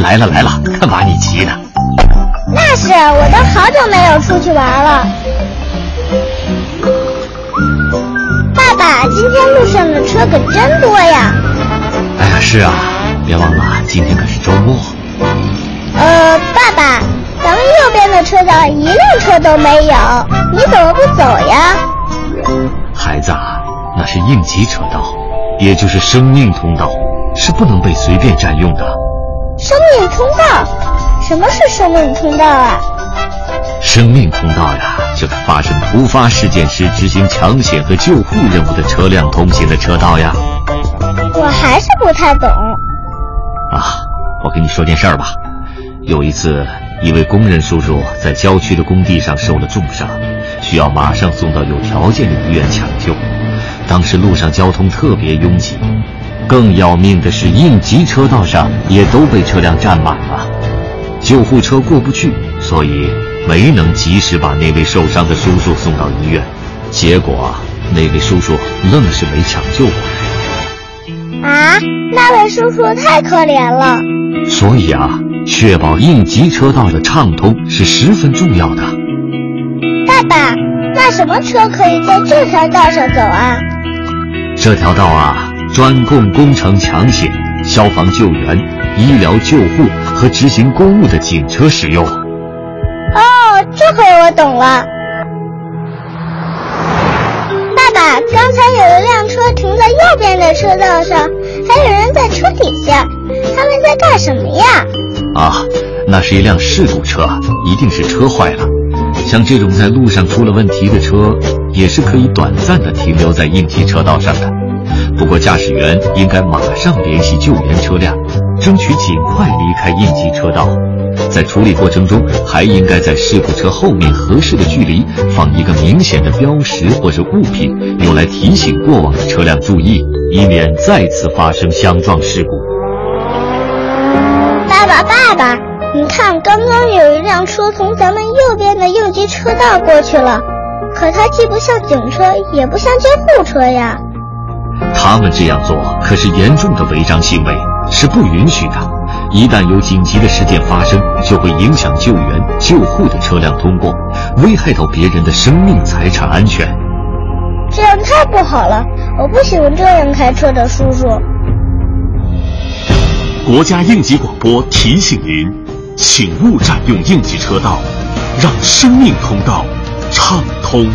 来了来了，看把你急的。那是，我都好久没有出去玩了。爸爸，今天路上的车可真多呀！哎呀，是啊，别忘了今天可是周末。呃，爸爸，咱们右边的车道一辆车都没有，你怎么不走呀？孩子啊，那是应急车道，也就是生命通道，是不能被随便占用的。生命通道？什么是生命通道啊？生命通道呀，就是发生突发事件时执行抢险和救护任务的车辆通行的车道呀。我还是不太懂。啊，我跟你说件事儿吧。有一次，一位工人叔叔在郊区的工地上受了重伤，需要马上送到有条件的医院抢救。当时路上交通特别拥挤，更要命的是应急车道上也都被车辆占满了，救护车过不去，所以没能及时把那位受伤的叔叔送到医院。结果那位叔叔愣是没抢救过来。啊，那位叔叔太可怜了。所以啊。确保应急车道的畅通是十分重要的。爸爸，那什么车可以在这条道上走啊？这条道啊，专供工程抢险、消防救援、医疗救护和执行公务的警车使用。哦，这回我懂了。爸爸，刚才有一辆车停在右边的车道上，还有人在车底下，他们在干什么呀？啊，那是一辆事故车，一定是车坏了。像这种在路上出了问题的车，也是可以短暂的停留在应急车道上的。不过驾驶员应该马上联系救援车辆，争取尽快离开应急车道。在处理过程中，还应该在事故车后面合适的距离放一个明显的标识或者物品，用来提醒过往的车辆注意，以免再次发生相撞事故。爸爸，爸爸，你看，刚刚有一辆车从咱们右边的应急车道过去了，可它既不像警车，也不像救护车呀。他们这样做可是严重的违章行为，是不允许的。一旦有紧急的事件发生，就会影响救援、救护的车辆通过，危害到别人的生命财产安全。这样太不好了，我不喜欢这样开车的叔叔。国家应急广播提醒您，请勿占用应急车道，让生命通道畅通。